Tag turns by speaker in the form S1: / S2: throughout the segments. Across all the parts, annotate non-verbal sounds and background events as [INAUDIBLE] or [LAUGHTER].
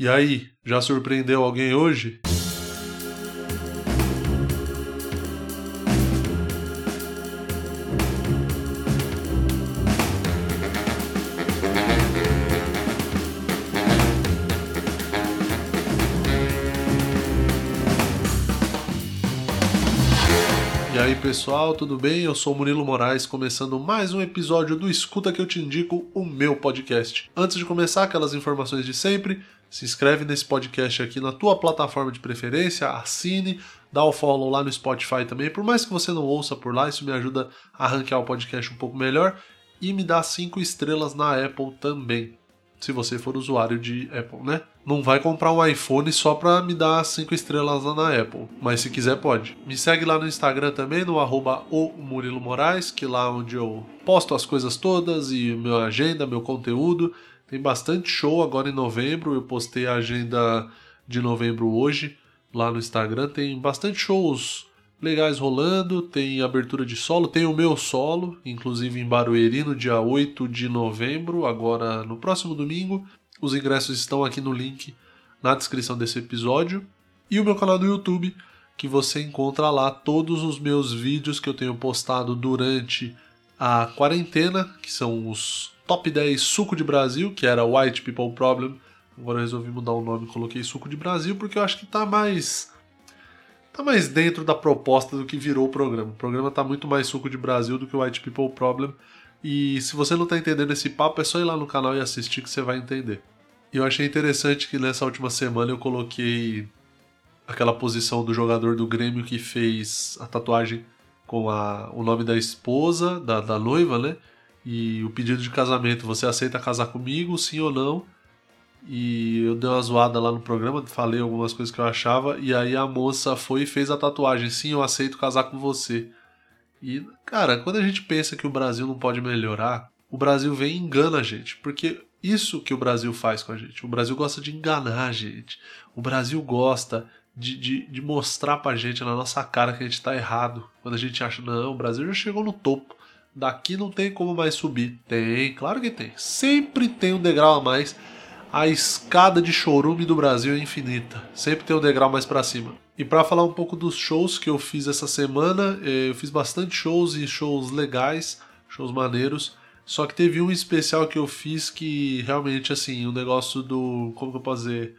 S1: E aí, já surpreendeu alguém hoje? E aí pessoal, tudo bem? Eu sou Murilo Moraes, começando mais um episódio do Escuta que eu te indico, o meu podcast. Antes de começar, aquelas informações de sempre, se inscreve nesse podcast aqui na tua plataforma de preferência, assine, dá o follow lá no Spotify também. Por mais que você não ouça por lá, isso me ajuda a ranquear o podcast um pouco melhor. E me dá cinco estrelas na Apple também se você for usuário de Apple, né? Não vai comprar um iPhone só pra me dar 5 estrelas lá na Apple, mas se quiser pode. Me segue lá no Instagram também, no arroba Moraes, que é lá onde eu posto as coisas todas e minha agenda, meu conteúdo. Tem bastante show agora em novembro, eu postei a agenda de novembro hoje lá no Instagram. Tem bastante shows legais rolando, tem abertura de solo, tem o meu solo, inclusive em Barueri no dia 8 de novembro, agora no próximo domingo. Os ingressos estão aqui no link na descrição desse episódio. E o meu canal do YouTube, que você encontra lá todos os meus vídeos que eu tenho postado durante a quarentena, que são os top 10 suco de Brasil, que era White People Problem. Agora eu resolvi mudar o nome e coloquei suco de Brasil porque eu acho que tá mais tá mais dentro da proposta do que virou o programa. O programa tá muito mais suco de Brasil do que White People Problem. E se você não tá entendendo esse papo, é só ir lá no canal e assistir que você vai entender. E eu achei interessante que nessa última semana eu coloquei aquela posição do jogador do Grêmio que fez a tatuagem com a, o nome da esposa, da, da noiva, né? E o pedido de casamento. Você aceita casar comigo, sim ou não? E eu dei uma zoada lá no programa, falei algumas coisas que eu achava, e aí a moça foi e fez a tatuagem. Sim, eu aceito casar com você. E, cara, quando a gente pensa que o Brasil não pode melhorar, o Brasil vem e engana a gente. Porque isso que o Brasil faz com a gente. O Brasil gosta de enganar a gente. O Brasil gosta de, de, de mostrar pra gente na nossa cara que a gente tá errado. Quando a gente acha, não, o Brasil já chegou no topo. Daqui não tem como mais subir. Tem, claro que tem. Sempre tem um degrau a mais a escada de chorume do Brasil é infinita. Sempre tem um degrau mais para cima. E para falar um pouco dos shows que eu fiz essa semana, eh, eu fiz bastante shows e shows legais, shows maneiros. Só que teve um especial que eu fiz que realmente, assim, o um negócio do. Como que eu posso dizer?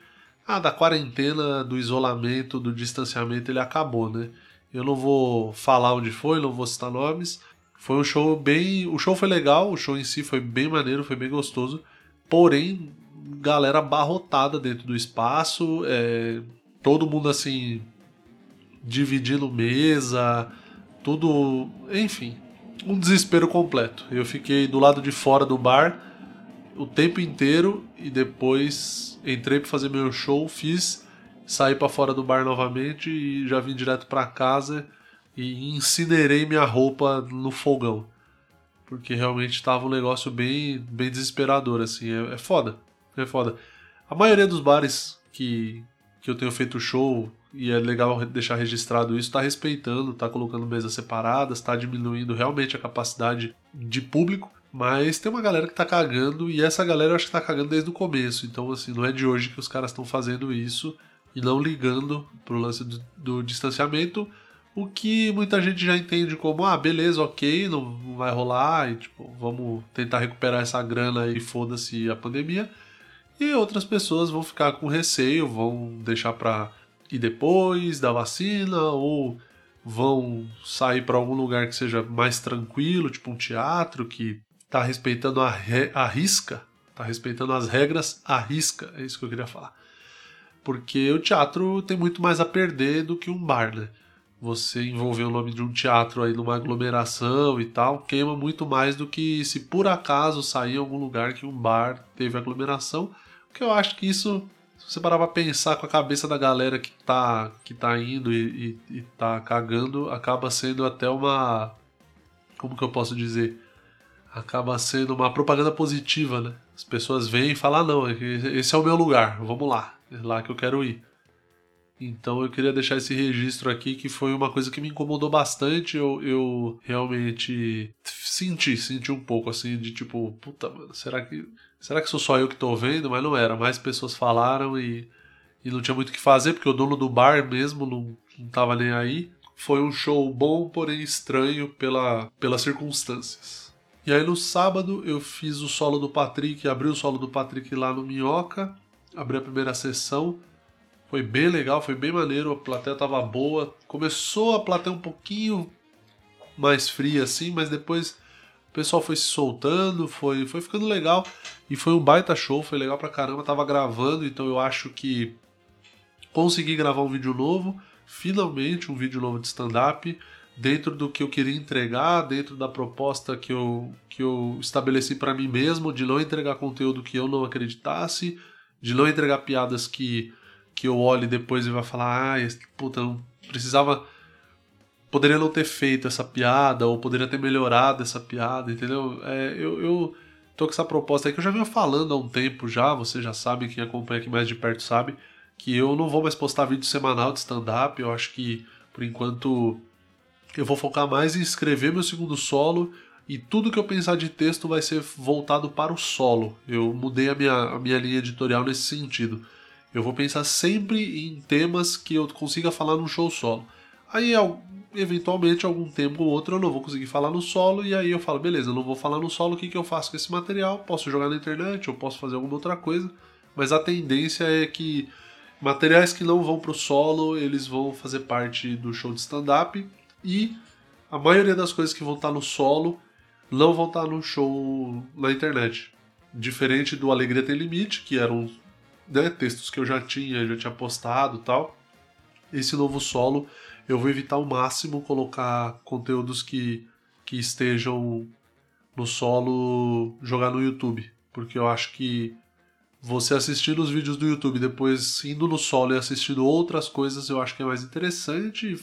S1: Ah, da quarentena, do isolamento, do distanciamento, ele acabou, né? Eu não vou falar onde foi, não vou citar nomes. Foi um show bem. O show foi legal, o show em si foi bem maneiro, foi bem gostoso. Porém, galera abarrotada dentro do espaço, é, todo mundo assim dividindo mesa, tudo, enfim, um desespero completo. Eu fiquei do lado de fora do bar o tempo inteiro e depois entrei para fazer meu show, fiz, saí para fora do bar novamente e já vim direto para casa e incinerei minha roupa no fogão. Porque realmente estava um negócio bem, bem desesperador, assim, é, é foda. É foda. A maioria dos bares que, que eu tenho feito show, e é legal deixar registrado isso, está respeitando, está colocando mesas separadas, está diminuindo realmente a capacidade de público. Mas tem uma galera que tá cagando, e essa galera eu acho que tá cagando desde o começo. Então, assim, não é de hoje que os caras estão fazendo isso e não ligando pro lance do, do, distanciamento. O que muita gente já entende como, ah, beleza, ok, não, vai rolar, e tipo, vamos tentar recuperar essa grana e foda-se a pandemia. E outras pessoas vão ficar com receio, vão deixar para ir depois da vacina ou vão sair para algum lugar que seja mais tranquilo, tipo um teatro que está respeitando a, re, a risca, está respeitando as regras à risca, é isso que eu queria falar. Porque o teatro tem muito mais a perder do que um bar, né? Você envolver o nome de um teatro aí numa aglomeração e tal, queima muito mais do que se por acaso sair em algum lugar que um bar teve aglomeração porque eu acho que isso, se você parar pra pensar com a cabeça da galera que tá, que tá indo e, e, e tá cagando, acaba sendo até uma. Como que eu posso dizer? Acaba sendo uma propaganda positiva, né? As pessoas vêm e falam: ah, não, esse é o meu lugar, vamos lá, é lá que eu quero ir. Então eu queria deixar esse registro aqui que foi uma coisa que me incomodou bastante. Eu, eu realmente senti, senti um pouco assim de tipo, puta, mano, será que será que sou só eu que tô vendo? Mas não era, mais pessoas falaram e, e não tinha muito o que fazer, porque o dono do bar mesmo não, não tava nem aí. Foi um show bom, porém estranho pela, pelas circunstâncias. E aí no sábado eu fiz o solo do Patrick, abri o solo do Patrick lá no Minhoca, abri a primeira sessão. Foi bem legal, foi bem maneiro, a plateia tava boa. Começou a plateia um pouquinho mais fria assim, mas depois o pessoal foi se soltando, foi, foi ficando legal. E foi um baita show, foi legal pra caramba. Tava gravando, então eu acho que consegui gravar um vídeo novo. Finalmente um vídeo novo de stand-up dentro do que eu queria entregar, dentro da proposta que eu, que eu estabeleci para mim mesmo, de não entregar conteúdo que eu não acreditasse, de não entregar piadas que, que eu olhe depois e vai falar, ah, puta, não precisava. Poderia não ter feito essa piada, ou poderia ter melhorado essa piada, entendeu? É, eu, eu tô com essa proposta aí que eu já venho falando há um tempo já, você já sabe, quem acompanha aqui mais de perto sabe, que eu não vou mais postar vídeo semanal de stand-up, eu acho que, por enquanto, eu vou focar mais em escrever meu segundo solo e tudo que eu pensar de texto vai ser voltado para o solo. Eu mudei a minha, a minha linha editorial nesse sentido. Eu vou pensar sempre em temas que eu consiga falar num show solo. Aí, eventualmente, algum tempo ou outro eu não vou conseguir falar no solo, e aí eu falo, beleza, eu não vou falar no solo, o que, que eu faço com esse material? Posso jogar na internet, ou posso fazer alguma outra coisa, mas a tendência é que materiais que não vão para o solo, eles vão fazer parte do show de stand-up, e a maioria das coisas que vão estar no solo não vão estar no show na internet. Diferente do Alegria Tem Limite, que eram né, textos que eu já tinha, já tinha postado tal. Esse novo solo eu vou evitar ao máximo colocar conteúdos que, que estejam no solo jogar no YouTube. Porque eu acho que você assistindo os vídeos do YouTube, depois indo no solo e assistindo outras coisas, eu acho que é mais interessante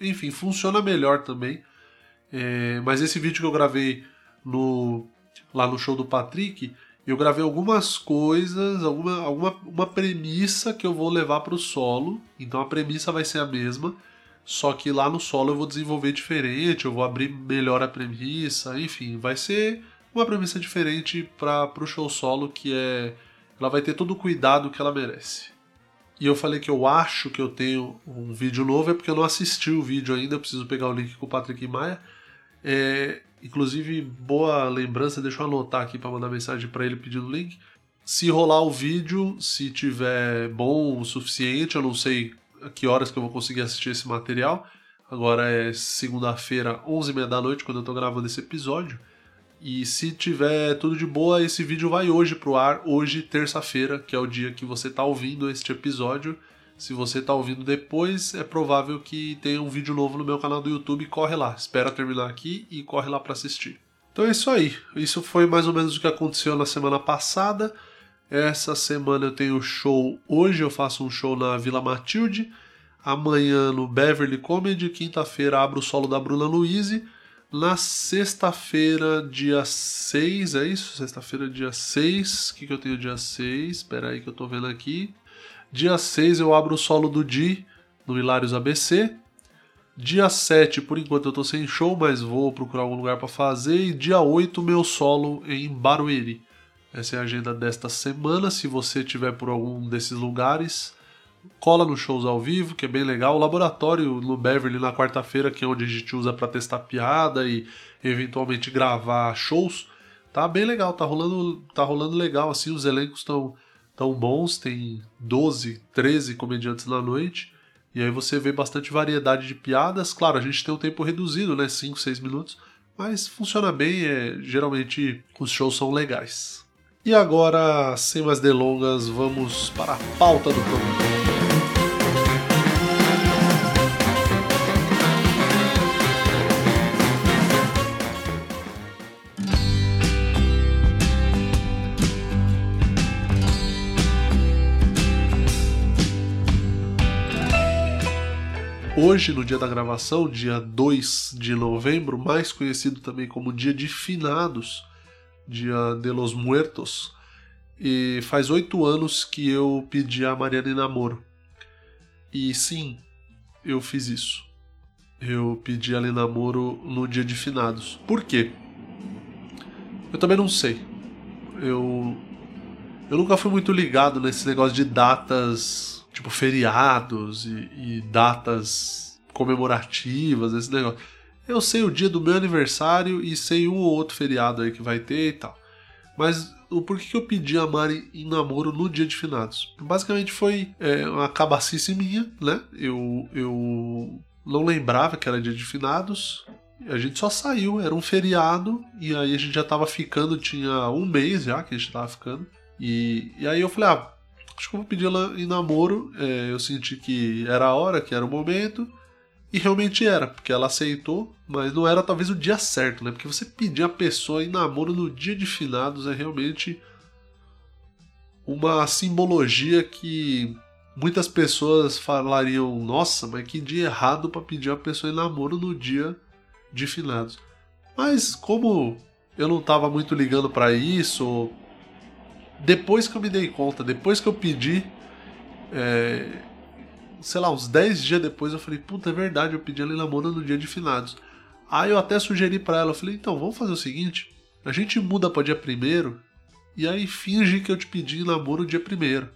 S1: enfim, funciona melhor também. É, mas esse vídeo que eu gravei no, lá no show do Patrick, eu gravei algumas coisas, alguma, alguma uma premissa que eu vou levar para o solo. Então a premissa vai ser a mesma, só que lá no solo eu vou desenvolver diferente, eu vou abrir melhor a premissa, enfim, vai ser uma premissa diferente para o show solo que é ela vai ter todo o cuidado que ela merece. E eu falei que eu acho que eu tenho um vídeo novo, é porque eu não assisti o vídeo ainda, eu preciso pegar o link com o Patrick Maia. É, inclusive, boa lembrança, deixa eu anotar aqui para mandar mensagem para ele pedindo o link. Se rolar o vídeo, se tiver bom o suficiente, eu não sei a que horas que eu vou conseguir assistir esse material. Agora é segunda-feira, 11h30 da noite, quando eu tô gravando esse episódio. E se tiver tudo de boa, esse vídeo vai hoje pro ar, hoje, terça-feira, que é o dia que você tá ouvindo este episódio. Se você tá ouvindo depois, é provável que tenha um vídeo novo no meu canal do YouTube. Corre lá, espera terminar aqui e corre lá para assistir. Então é isso aí. Isso foi mais ou menos o que aconteceu na semana passada. Essa semana eu tenho show. Hoje eu faço um show na Vila Matilde. Amanhã no Beverly Comedy. Quinta-feira abro o solo da Bruna Luiz. Na sexta-feira, dia 6, é isso? Sexta-feira, dia 6. O que, que eu tenho dia 6? Espera aí que eu tô vendo aqui. Dia 6 eu abro o solo do Di no Hilários ABC. Dia 7, por enquanto eu tô sem show, mas vou procurar algum lugar para fazer. E dia 8, meu solo em Barueri. Essa é a agenda desta semana. Se você tiver por algum desses lugares, cola nos shows ao vivo, que é bem legal. O laboratório no Beverly na quarta-feira, que é onde a gente usa para testar piada e eventualmente gravar shows, tá bem legal, tá rolando, tá rolando legal assim, os elencos estão tão bons, tem 12, 13 comediantes na noite. E aí você vê bastante variedade de piadas. Claro, a gente tem um tempo reduzido, né, 5, 6 minutos, mas funciona bem, é, geralmente os shows são legais. E agora, sem mais delongas, vamos para a pauta do programa. Hoje, no dia da gravação, dia 2 de novembro, mais conhecido também como dia de finados, dia de los muertos, e faz oito anos que eu pedi a Mariana em namoro. E sim, eu fiz isso. Eu pedi ela em namoro no dia de finados. Por quê? Eu também não sei. Eu eu nunca fui muito ligado nesse negócio de datas, tipo feriados e, e datas comemorativas, esse negócio. Eu sei o dia do meu aniversário e sei um ou outro feriado aí que vai ter e tal. Mas o porquê que eu pedi a Mari em namoro no dia de finados? Basicamente foi é, uma cabacice minha, né? Eu, eu não lembrava que era dia de finados. A gente só saiu, era um feriado, e aí a gente já tava ficando, tinha um mês já que a gente tava ficando. E, e aí eu falei, ah, acho que vou pedir ela em namoro. É, eu senti que era a hora, que era o momento. E realmente era, porque ela aceitou, mas não era talvez o dia certo, né? Porque você pedir a pessoa em namoro no dia de finados é realmente uma simbologia que muitas pessoas falariam: nossa, mas que dia errado para pedir a pessoa em namoro no dia de finados. Mas como eu não estava muito ligando para isso, depois que eu me dei conta, depois que eu pedi, é, sei lá, uns 10 dias depois eu falei, puta, é verdade, eu pedi ela em namoro no dia de finados. Aí eu até sugeri para ela, eu falei, então, vamos fazer o seguinte, a gente muda para dia primeiro e aí finge que eu te pedi namoro dia primeiro.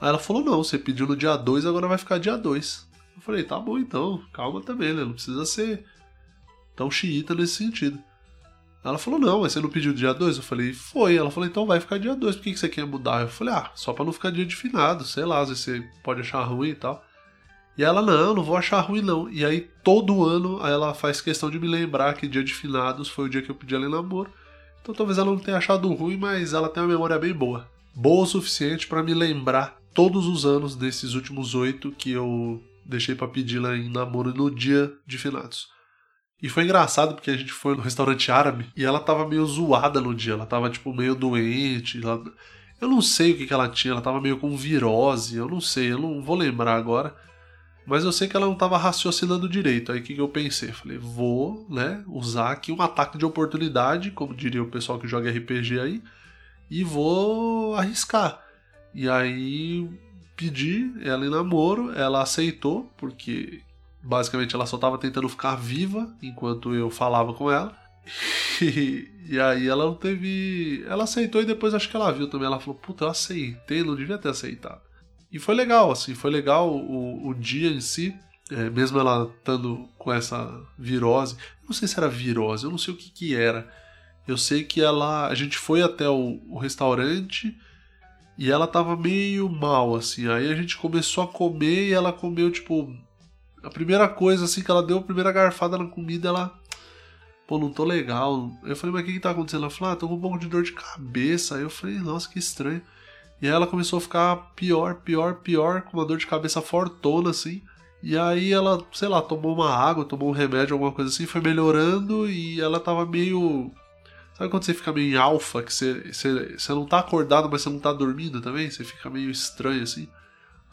S1: Aí ela falou, não, você pediu no dia 2, agora vai ficar dia 2. Eu falei, tá bom então, calma também, né? Não precisa ser tão xiita nesse sentido. Ela falou, não, mas você não pediu dia 2? Eu falei, foi. Ela falou, então vai ficar dia 2, por que, que você quer mudar? Eu falei, ah, só pra não ficar dia de finado, sei lá, às vezes você pode achar ruim e tal. E ela, não, não vou achar ruim não. E aí, todo ano, ela faz questão de me lembrar que dia de finados foi o dia que eu pedi ela em namoro. Então talvez ela não tenha achado ruim, mas ela tem uma memória bem boa. Boa o suficiente para me lembrar todos os anos desses últimos oito que eu deixei para pedir ela em namoro no dia de finados. E foi engraçado porque a gente foi no restaurante árabe e ela tava meio zoada no dia. Ela tava, tipo, meio doente. Ela... Eu não sei o que, que ela tinha. Ela tava meio com virose. Eu não sei, eu não vou lembrar agora. Mas eu sei que ela não tava raciocinando direito. Aí o que, que eu pensei? Falei, vou, né, usar aqui um ataque de oportunidade, como diria o pessoal que joga RPG aí, e vou arriscar. E aí pedi ela em namoro, ela aceitou, porque basicamente ela só estava tentando ficar viva enquanto eu falava com ela. [LAUGHS] E, e, aí ela não teve. Ela aceitou e depois acho que ela viu também. Ela falou: Puta, eu aceitei, não devia ter aceitado. E foi legal, assim, foi legal o, o dia em si. É, mesmo ela estando com essa virose. Não sei se era virose, eu não sei o que, que era. Eu sei que ela. A gente foi até o, o restaurante e ela tava meio mal, assim. Aí a gente começou a comer e ela comeu, tipo, a primeira coisa, assim, que ela deu a primeira garfada na comida, ela. Pô, não tô legal. Eu falei, mas o que que tá acontecendo? Ela falou, ah, tô com um pouco de dor de cabeça. Aí eu falei, nossa, que estranho. E aí ela começou a ficar pior, pior, pior, com uma dor de cabeça fortona, assim. E aí ela, sei lá, tomou uma água, tomou um remédio, alguma coisa assim, foi melhorando e ela tava meio. Sabe quando você fica meio em alfa, que você, você, você não tá acordado, mas você não tá dormindo também? Você fica meio estranho assim.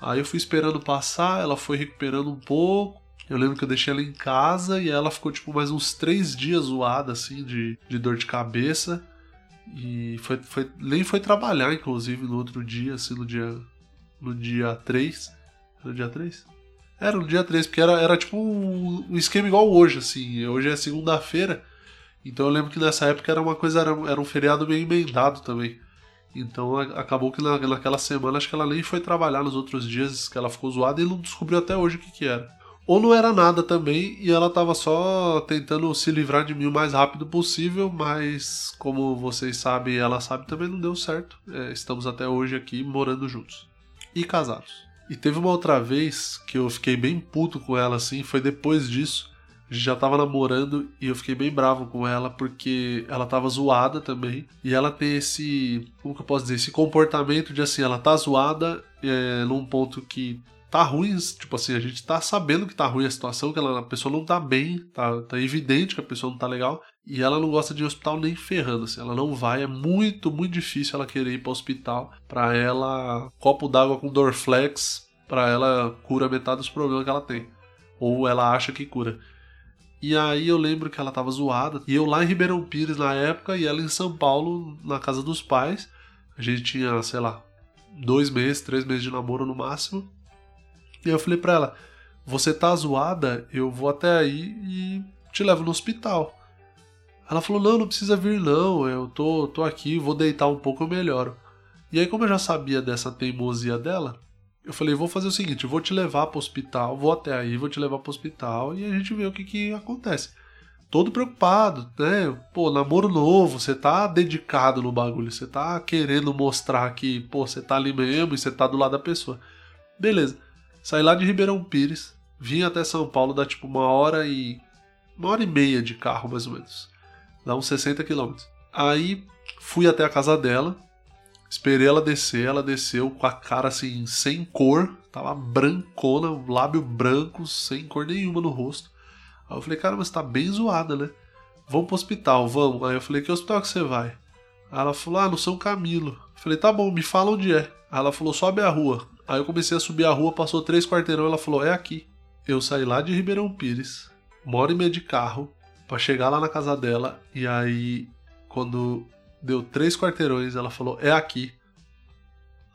S1: Aí eu fui esperando passar, ela foi recuperando um pouco. Eu lembro que eu deixei ela em casa e ela ficou tipo mais uns três dias zoada, assim, de, de dor de cabeça. E foi, foi, nem foi trabalhar, inclusive, no outro dia, assim, no dia. No dia 3. No dia 3? Era no dia 3, porque era, era tipo um, um esquema igual hoje, assim. Hoje é segunda-feira. Então eu lembro que nessa época era uma coisa, era, era um feriado meio emendado também. Então acabou que na, naquela semana acho que ela nem foi trabalhar nos outros dias que ela ficou zoada e não descobriu até hoje o que, que era. Ou não era nada também e ela tava só tentando se livrar de mim o mais rápido possível, mas como vocês sabem ela sabe também não deu certo. É, estamos até hoje aqui morando juntos e casados. E teve uma outra vez que eu fiquei bem puto com ela assim, foi depois disso já tava namorando e eu fiquei bem bravo com ela porque ela tava zoada também. E ela tem esse. Como que eu posso dizer? Esse comportamento de assim, ela tá zoada é, num ponto que tá ruim, tipo assim, a gente tá sabendo que tá ruim a situação, que ela, a pessoa não tá bem, tá, tá evidente que a pessoa não tá legal, e ela não gosta de hospital nem ferrando, assim, ela não vai, é muito, muito difícil ela querer ir para hospital, para ela, copo d'água com Dorflex, para ela cura metade dos problemas que ela tem, ou ela acha que cura. E aí eu lembro que ela tava zoada. E eu lá em Ribeirão Pires na época e ela em São Paulo, na casa dos pais. A gente tinha, sei lá, dois meses, três meses de namoro no máximo. E eu falei pra ela: Você tá zoada? Eu vou até aí e te levo no hospital. Ela falou: Não, não precisa vir, não. Eu tô, tô aqui, vou deitar um pouco, eu melhoro. E aí, como eu já sabia dessa teimosia dela, eu falei, vou fazer o seguinte, vou te levar para o hospital, vou até aí, vou te levar para o hospital e a gente vê o que, que acontece. Todo preocupado, né? Pô, namoro novo, você tá dedicado no bagulho, você tá querendo mostrar que, pô, você tá ali mesmo e você tá do lado da pessoa. Beleza. Saí lá de Ribeirão Pires, vim até São Paulo, dá tipo uma hora e. uma hora e meia de carro, mais ou menos. Dá uns 60 quilômetros. Aí fui até a casa dela, esperei ela descer, ela desceu com a cara assim, sem cor, tava brancona, lábio branco, sem cor nenhuma no rosto. Aí eu falei, cara, mas tá bem zoada, né? Vamos pro hospital, vamos. Aí eu falei, que hospital que você vai? Aí ela falou, ah, no São Camilo. Eu falei, tá bom, me fala onde é. Aí ela falou, sobe a rua. Aí eu comecei a subir a rua, passou três quarteirão, ela falou, é aqui. Eu saí lá de Ribeirão Pires, uma hora e meia de carro, para chegar lá na casa dela, e aí, quando deu três quarteirões, ela falou, é aqui.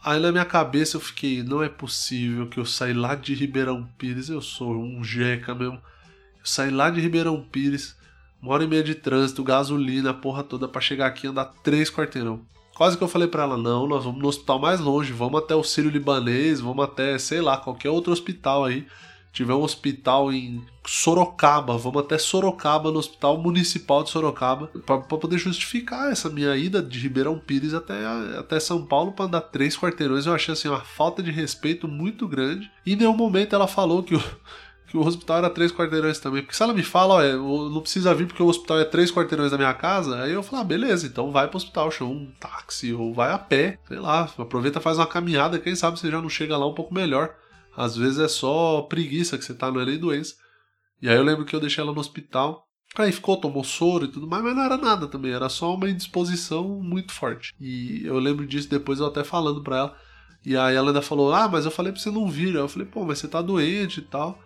S1: Aí na minha cabeça eu fiquei, não é possível que eu saí lá de Ribeirão Pires, eu sou um jeca mesmo. Eu saí lá de Ribeirão Pires, uma hora e meia de trânsito, gasolina, porra toda, para chegar aqui e andar três quarteirão. Quase que eu falei para ela, não, nós vamos no hospital mais longe, vamos até o Sírio Libanês, vamos até, sei lá, qualquer outro hospital aí. Tiver um hospital em Sorocaba, vamos até Sorocaba, no Hospital Municipal de Sorocaba, para poder justificar essa minha ida de Ribeirão Pires até, até São Paulo para andar três quarteirões. Eu achei assim uma falta de respeito muito grande. E em nenhum momento ela falou que o, [LAUGHS] que o hospital era três quarteirões também. Porque se ela me fala, ó, não precisa vir porque o hospital é três quarteirões da minha casa, aí eu falo, ah, beleza, então vai pro hospital, chama um táxi ou vai a pé, sei lá, aproveita faz uma caminhada, quem sabe você já não chega lá um pouco melhor. Às vezes é só preguiça que você tá, não é nem doença. E aí eu lembro que eu deixei ela no hospital. Aí ficou, tomou soro e tudo mais, mas não era nada também, era só uma indisposição muito forte. E eu lembro disso depois eu até falando pra ela. E aí ela ainda falou: Ah, mas eu falei pra você não vir. Eu falei: Pô, mas você tá doente e tal.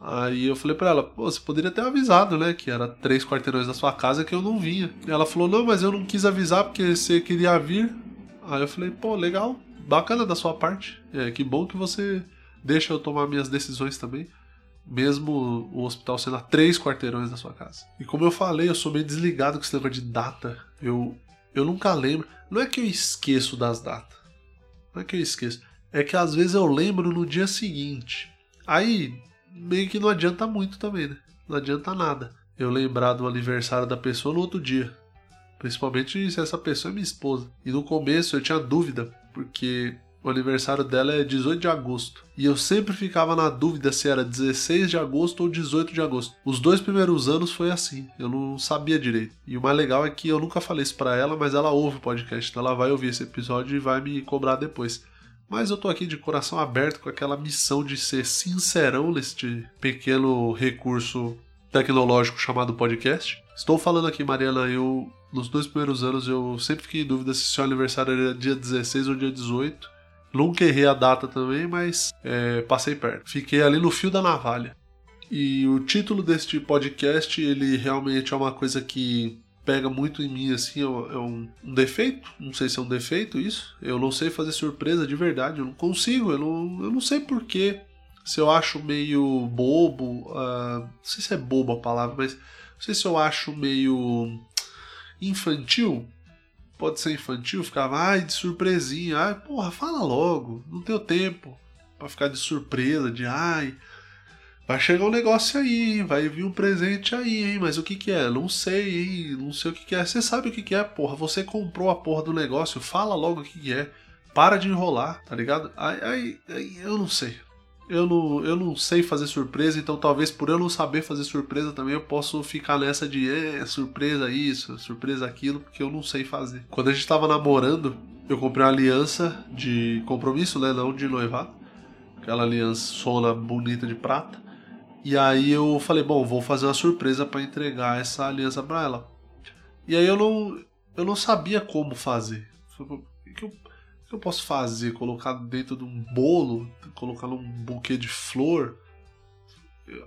S1: Aí eu falei para ela, Pô, você poderia ter avisado, né? Que era três quarteirões da sua casa que eu não vinha. E ela falou, não, mas eu não quis avisar porque você queria vir. Aí eu falei, pô, legal, bacana da sua parte. É, que bom que você deixa eu tomar minhas decisões também. Mesmo o hospital sendo a três quarteirões da sua casa. E como eu falei, eu sou meio desligado com esse negócio de data. Eu, eu nunca lembro. Não é que eu esqueço das datas. Não é que eu esqueço. É que às vezes eu lembro no dia seguinte. Aí meio que não adianta muito também, né? Não adianta nada eu lembrar do aniversário da pessoa no outro dia. Principalmente se essa pessoa é minha esposa. E no começo eu tinha dúvida, porque o aniversário dela é 18 de agosto. E eu sempre ficava na dúvida se era 16 de agosto ou 18 de agosto. Os dois primeiros anos foi assim, eu não sabia direito. E o mais legal é que eu nunca falei isso pra ela, mas ela ouve o podcast, então ela vai ouvir esse episódio e vai me cobrar depois. Mas eu tô aqui de coração aberto com aquela missão de ser sincerão neste pequeno recurso tecnológico chamado podcast. Estou falando aqui, Mariana, eu nos dois primeiros anos eu sempre fiquei em dúvida se seu aniversário era dia 16 ou dia 18. Nunca errei a data também, mas é, passei perto. Fiquei ali no fio da navalha. E o título deste podcast, ele realmente é uma coisa que pega muito em mim, assim, é um, é um, defeito. Não sei se é um defeito isso. Eu não sei fazer surpresa de verdade. Eu não consigo. Eu não, eu não sei porquê. Se eu acho meio bobo. Uh, não sei se é bobo a palavra, mas. Não sei se eu acho meio. infantil. Pode ser infantil, ficava, ai, de surpresinha. Ai, porra, fala logo. Não tenho tempo para ficar de surpresa, de ai Vai chegar um negócio aí, vai vir um presente aí, hein? Mas o que que é? Não sei, hein? Não sei o que que é. Você sabe o que que é, porra. Você comprou a porra do negócio, fala logo o que que é. Para de enrolar, tá ligado? Aí, aí, aí eu não sei. Eu não, eu não sei fazer surpresa, então talvez por eu não saber fazer surpresa também eu posso ficar nessa de é, surpresa isso, surpresa aquilo, porque eu não sei fazer. Quando a gente tava namorando, eu comprei uma aliança de compromisso, né? Não de noivado. Aquela aliança sona bonita de prata. E aí eu falei, bom, vou fazer uma surpresa para entregar essa aliança para ela. E aí eu não, eu não sabia como fazer. O que eu, eu posso fazer? Colocar dentro de um bolo? Colocar num buquê de flor?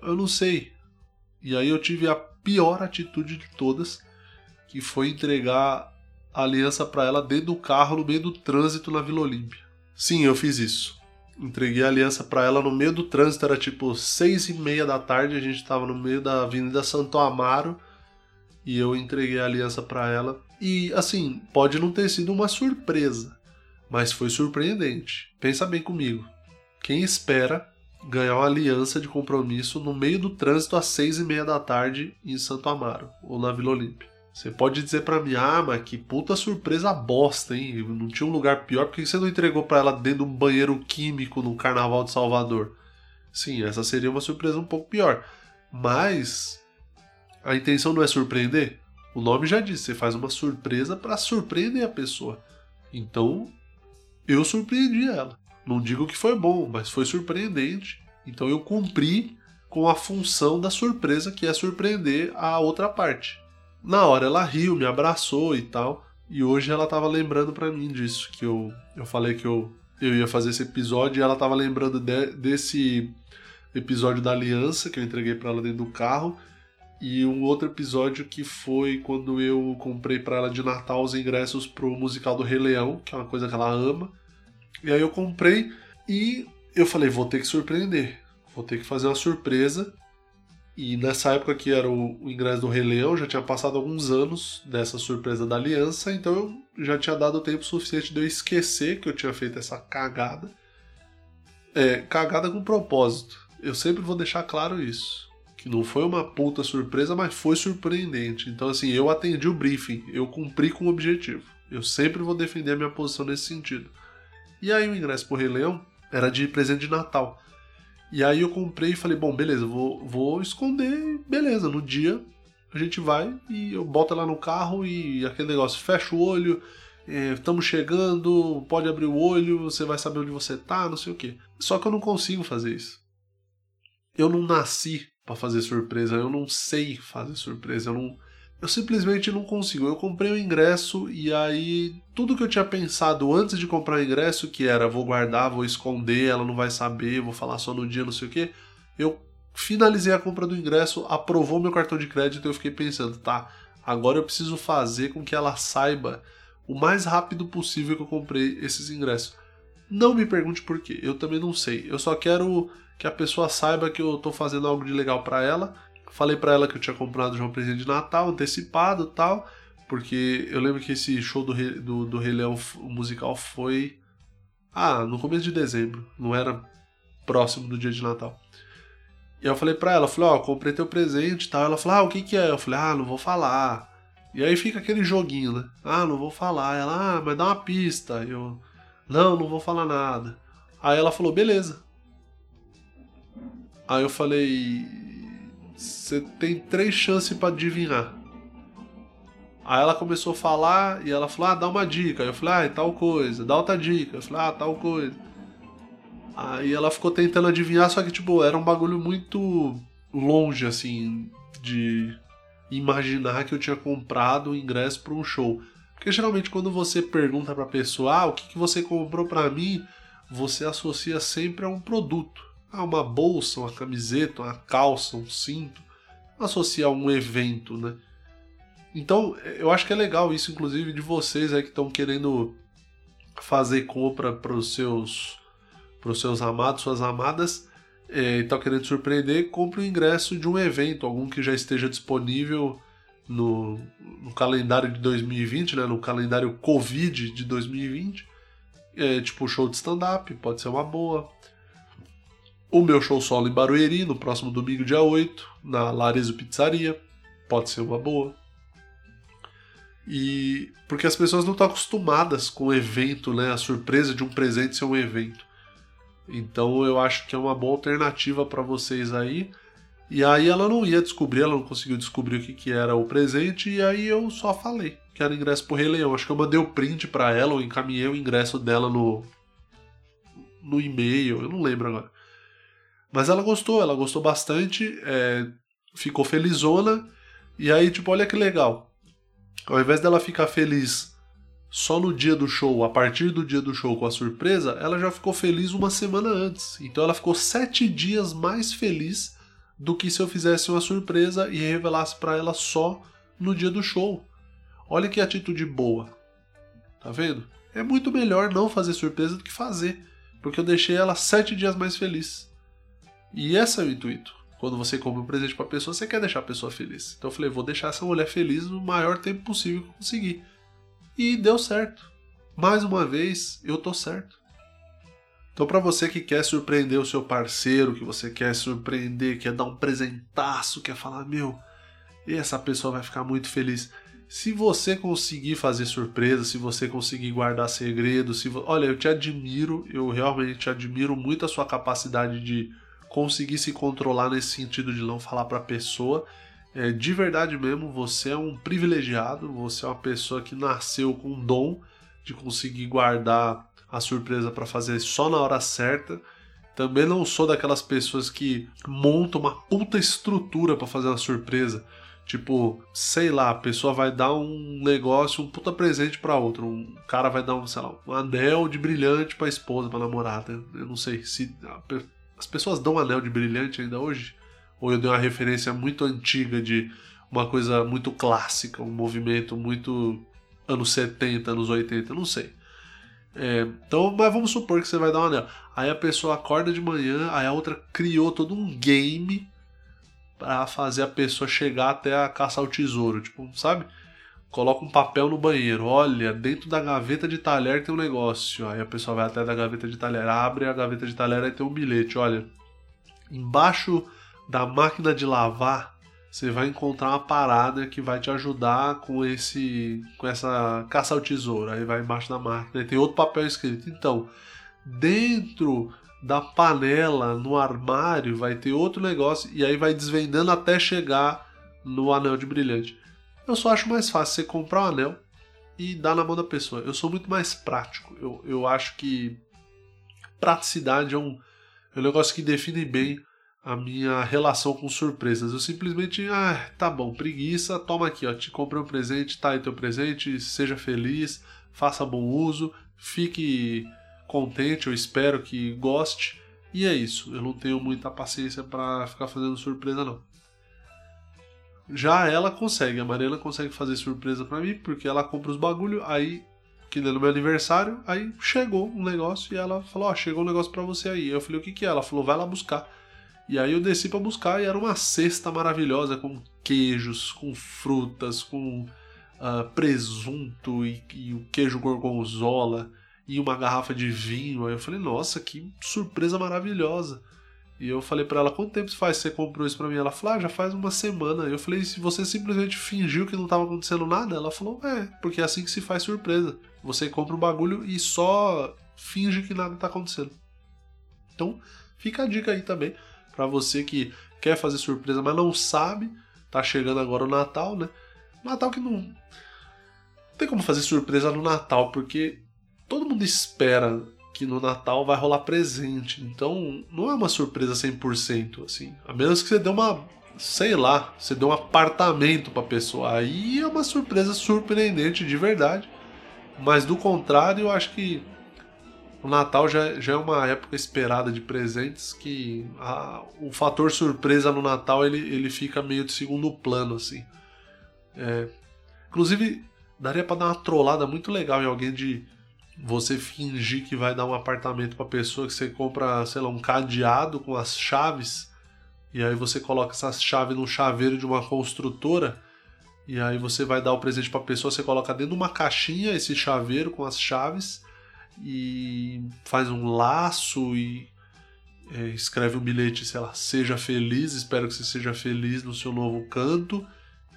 S1: Eu não sei. E aí eu tive a pior atitude de todas, que foi entregar a aliança para ela dentro do carro no meio do trânsito na Vila Olímpia. Sim, eu fiz isso. Entreguei a aliança para ela no meio do trânsito, era tipo seis e meia da tarde, a gente estava no meio da Avenida Santo Amaro e eu entreguei a aliança para ela. E assim, pode não ter sido uma surpresa, mas foi surpreendente. Pensa bem comigo. Quem espera ganhar uma aliança de compromisso no meio do trânsito às seis e meia da tarde em Santo Amaro ou na Vila Olímpia? Você pode dizer para mim, ah, mas que puta surpresa bosta, hein? Não tinha um lugar pior, por que você não entregou para ela dentro de um banheiro químico no Carnaval de Salvador? Sim, essa seria uma surpresa um pouco pior. Mas a intenção não é surpreender? O nome já diz, você faz uma surpresa para surpreender a pessoa. Então, eu surpreendi ela. Não digo que foi bom, mas foi surpreendente. Então eu cumpri com a função da surpresa, que é surpreender a outra parte. Na hora ela riu, me abraçou e tal. E hoje ela tava lembrando para mim disso, que eu, eu falei que eu, eu ia fazer esse episódio e ela tava lembrando de, desse episódio da aliança que eu entreguei para ela dentro do carro e um outro episódio que foi quando eu comprei para ela de Natal os ingressos pro musical do Rei Leão, que é uma coisa que ela ama. E aí eu comprei e eu falei, vou ter que surpreender, vou ter que fazer uma surpresa. E nessa época que era o, o ingresso do Rei Leão, já tinha passado alguns anos dessa surpresa da aliança, então eu já tinha dado tempo suficiente de eu esquecer que eu tinha feito essa cagada. É, cagada com propósito. Eu sempre vou deixar claro isso. Que não foi uma puta surpresa, mas foi surpreendente. Então, assim, eu atendi o briefing, eu cumpri com o objetivo. Eu sempre vou defender a minha posição nesse sentido. E aí o ingresso pro Rei Leão era de presente de Natal. E aí eu comprei e falei, bom, beleza, vou, vou esconder, beleza, no dia a gente vai e eu boto lá no carro e aquele negócio, fecha o olho, estamos é, chegando, pode abrir o olho, você vai saber onde você tá, não sei o que. Só que eu não consigo fazer isso. Eu não nasci para fazer surpresa, eu não sei fazer surpresa, eu não eu simplesmente não consigo. Eu comprei o ingresso e aí tudo que eu tinha pensado antes de comprar o ingresso, que era vou guardar, vou esconder, ela não vai saber, vou falar só no dia, não sei o que, eu finalizei a compra do ingresso, aprovou meu cartão de crédito e eu fiquei pensando, tá, agora eu preciso fazer com que ela saiba o mais rápido possível que eu comprei esses ingressos. Não me pergunte por quê, eu também não sei. Eu só quero que a pessoa saiba que eu tô fazendo algo de legal para ela Falei para ela que eu tinha comprado já um presente de Natal antecipado tal, porque eu lembro que esse show do do, do Rei Leão musical foi. Ah, no começo de dezembro, não era próximo do dia de Natal. E eu falei pra ela, falei, ó, oh, comprei teu presente e tal. Ela falou, ah, o que que é? Eu falei, ah, não vou falar. E aí fica aquele joguinho, né? Ah, não vou falar. Ela, ah, mas dá uma pista. Eu, não, não vou falar nada. Aí ela falou, beleza. Aí eu falei, você tem três chances para adivinhar. Aí ela começou a falar e ela falou: Ah, dá uma dica. Eu falei: Ah, é tal coisa. Dá outra dica. Eu falei: Ah, tal coisa. Aí ela ficou tentando adivinhar, só que, tipo, era um bagulho muito longe, assim, de imaginar que eu tinha comprado o ingresso para um show. Porque geralmente quando você pergunta pra pessoa: Ah, o que, que você comprou para mim? Você associa sempre a um produto. Ah, uma bolsa, uma camiseta, uma calça, um cinto, associar um evento, né? Então, eu acho que é legal isso, inclusive, de vocês aí que estão querendo fazer compra para os seus, seus amados, suas amadas, é, e estão querendo surpreender, compre o ingresso de um evento, algum que já esteja disponível no, no calendário de 2020, né, no calendário Covid de 2020, é, tipo show de stand-up, pode ser uma boa o meu show solo em Barueri no próximo domingo, dia 8, na Larezo Pizzaria. Pode ser uma boa. E porque as pessoas não estão acostumadas com o evento, né? A surpresa de um presente ser um evento. Então eu acho que é uma boa alternativa para vocês aí. E aí ela não ia descobrir, ela não conseguiu descobrir o que, que era o presente, e aí eu só falei que era ingresso pro Rei Leão. Acho que eu mandei o print para ela, ou encaminhei o ingresso dela no, no e-mail, eu não lembro agora. Mas ela gostou, ela gostou bastante, é, ficou felizona. E aí, tipo, olha que legal. Ao invés dela ficar feliz só no dia do show, a partir do dia do show com a surpresa, ela já ficou feliz uma semana antes. Então ela ficou sete dias mais feliz do que se eu fizesse uma surpresa e revelasse para ela só no dia do show. Olha que atitude boa. Tá vendo? É muito melhor não fazer surpresa do que fazer, porque eu deixei ela sete dias mais feliz. E esse é o intuito. Quando você compra um presente para a pessoa, você quer deixar a pessoa feliz. Então eu falei, vou deixar essa mulher feliz no maior tempo possível que eu conseguir. E deu certo. mais uma vez, eu tô certo. Então, para você que quer surpreender o seu parceiro, que você quer surpreender, quer dar um presentaço, quer falar, meu, essa pessoa vai ficar muito feliz. Se você conseguir fazer surpresa, se você conseguir guardar segredos, se vo... olha, eu te admiro, eu realmente admiro muito a sua capacidade de conseguir se controlar nesse sentido de não falar para a pessoa. É, de verdade mesmo, você é um privilegiado, você é uma pessoa que nasceu com um dom de conseguir guardar a surpresa para fazer só na hora certa. Também não sou daquelas pessoas que montam uma puta estrutura para fazer uma surpresa. Tipo, sei lá, a pessoa vai dar um negócio, um puta presente para outro. Um cara vai dar um, sei lá, um anel de brilhante pra esposa, pra namorada. Eu não sei se. As pessoas dão anel de brilhante ainda hoje? Ou eu dei uma referência muito antiga de uma coisa muito clássica, um movimento muito anos 70, anos 80, não sei. É, então, mas vamos supor que você vai dar um anel. Aí a pessoa acorda de manhã, aí a outra criou todo um game para fazer a pessoa chegar até a caça ao tesouro, tipo, sabe? Coloca um papel no banheiro, olha, dentro da gaveta de talher tem um negócio. Aí a pessoa vai até da gaveta de talher, abre a gaveta de talher e tem um bilhete, olha. Embaixo da máquina de lavar, você vai encontrar uma parada que vai te ajudar com esse com essa caça ao tesouro. Aí vai embaixo da máquina e tem outro papel escrito. Então, dentro da panela no armário vai ter outro negócio e aí vai desvendando até chegar no anel de brilhante. Eu só acho mais fácil você comprar um anel e dar na mão da pessoa. Eu sou muito mais prático. Eu, eu acho que praticidade é um, é um negócio que define bem a minha relação com surpresas. Eu simplesmente, ah, tá bom, preguiça, toma aqui, ó, te comprei um presente, tá aí teu presente, seja feliz, faça bom uso, fique contente, eu espero que goste. E é isso, eu não tenho muita paciência para ficar fazendo surpresa não. Já ela consegue, a Mariana consegue fazer surpresa para mim, porque ela compra os bagulho, aí que no meu aniversário, aí chegou um negócio e ela falou: "Ó, oh, chegou um negócio para você aí". Eu falei: "O que que é?". Ela falou: "Vai lá buscar". E aí eu desci para buscar e era uma cesta maravilhosa com queijos, com frutas, com uh, presunto e, e o queijo gorgonzola e uma garrafa de vinho. Aí eu falei, nossa, que surpresa maravilhosa. E eu falei para ela, quanto tempo faz que você comprou isso pra mim? Ela falou, ah, já faz uma semana. Eu falei, se você simplesmente fingiu que não tava acontecendo nada? Ela falou, é, porque é assim que se faz surpresa. Você compra um bagulho e só finge que nada tá acontecendo. Então, fica a dica aí também para você que quer fazer surpresa, mas não sabe. Tá chegando agora o Natal, né? Natal que não. Não tem como fazer surpresa no Natal, porque todo mundo espera que no Natal vai rolar presente. Então, não é uma surpresa 100%, assim. A menos que você dê uma, sei lá, você dê um apartamento pra pessoa. Aí é uma surpresa surpreendente de verdade. Mas do contrário, eu acho que o Natal já, já é uma época esperada de presentes que a, o fator surpresa no Natal ele, ele fica meio de segundo plano, assim. É, inclusive, daria para dar uma trollada muito legal em alguém de você fingir que vai dar um apartamento para pessoa que você compra, sei lá, um cadeado com as chaves e aí você coloca essas chaves no chaveiro de uma construtora e aí você vai dar o presente para pessoa, você coloca dentro de uma caixinha esse chaveiro com as chaves e faz um laço e é, escreve um bilhete, sei lá, seja feliz, espero que você seja feliz no seu novo canto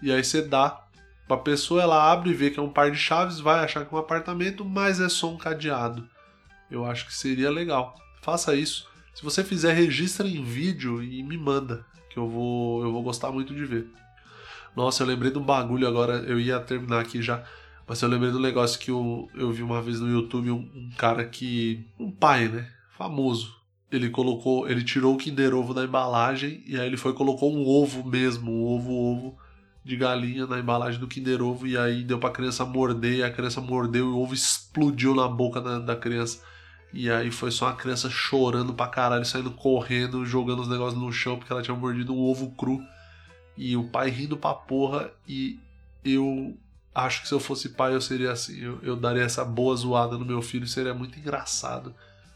S1: e aí você dá a pessoa ela abre e vê que é um par de chaves, vai achar que é um apartamento, mas é só um cadeado. Eu acho que seria legal. Faça isso. Se você fizer, registra em vídeo e me manda, que eu vou, eu vou gostar muito de ver. Nossa, eu lembrei de um bagulho agora, eu ia terminar aqui já, mas eu lembrei do negócio que eu, eu vi uma vez no YouTube, um, um cara que. um pai, né? Famoso. Ele colocou. Ele tirou o Kinder Ovo da embalagem e aí ele foi e colocou um ovo mesmo, um ovo, ovo de galinha na embalagem do Kinder Ovo e aí deu pra criança morder, e a criança mordeu e o ovo explodiu na boca da, da criança. E aí foi só a criança chorando pra caralho, saindo correndo, jogando os negócios no chão porque ela tinha mordido um ovo cru. E o pai rindo pra porra. E eu acho que se eu fosse pai eu seria assim. Eu, eu daria essa boa zoada no meu filho, seria muito engraçado.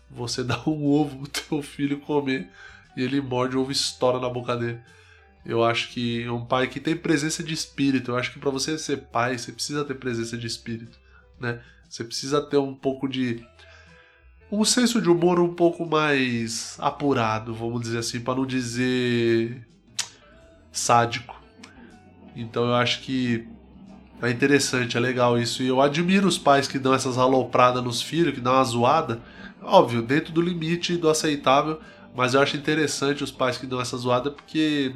S1: Você [LAUGHS] dá um ovo pro teu filho comer e ele morde o ovo estoura na boca dele. Eu acho que um pai que tem presença de espírito, eu acho que para você ser pai, você precisa ter presença de espírito, né? Você precisa ter um pouco de um senso de humor um pouco mais apurado, vamos dizer assim, para não dizer sádico. Então eu acho que é interessante, é legal isso. E eu admiro os pais que dão essas alopradas nos filhos, que dão uma zoada. Óbvio, dentro do limite do aceitável, mas eu acho interessante os pais que dão essa zoada porque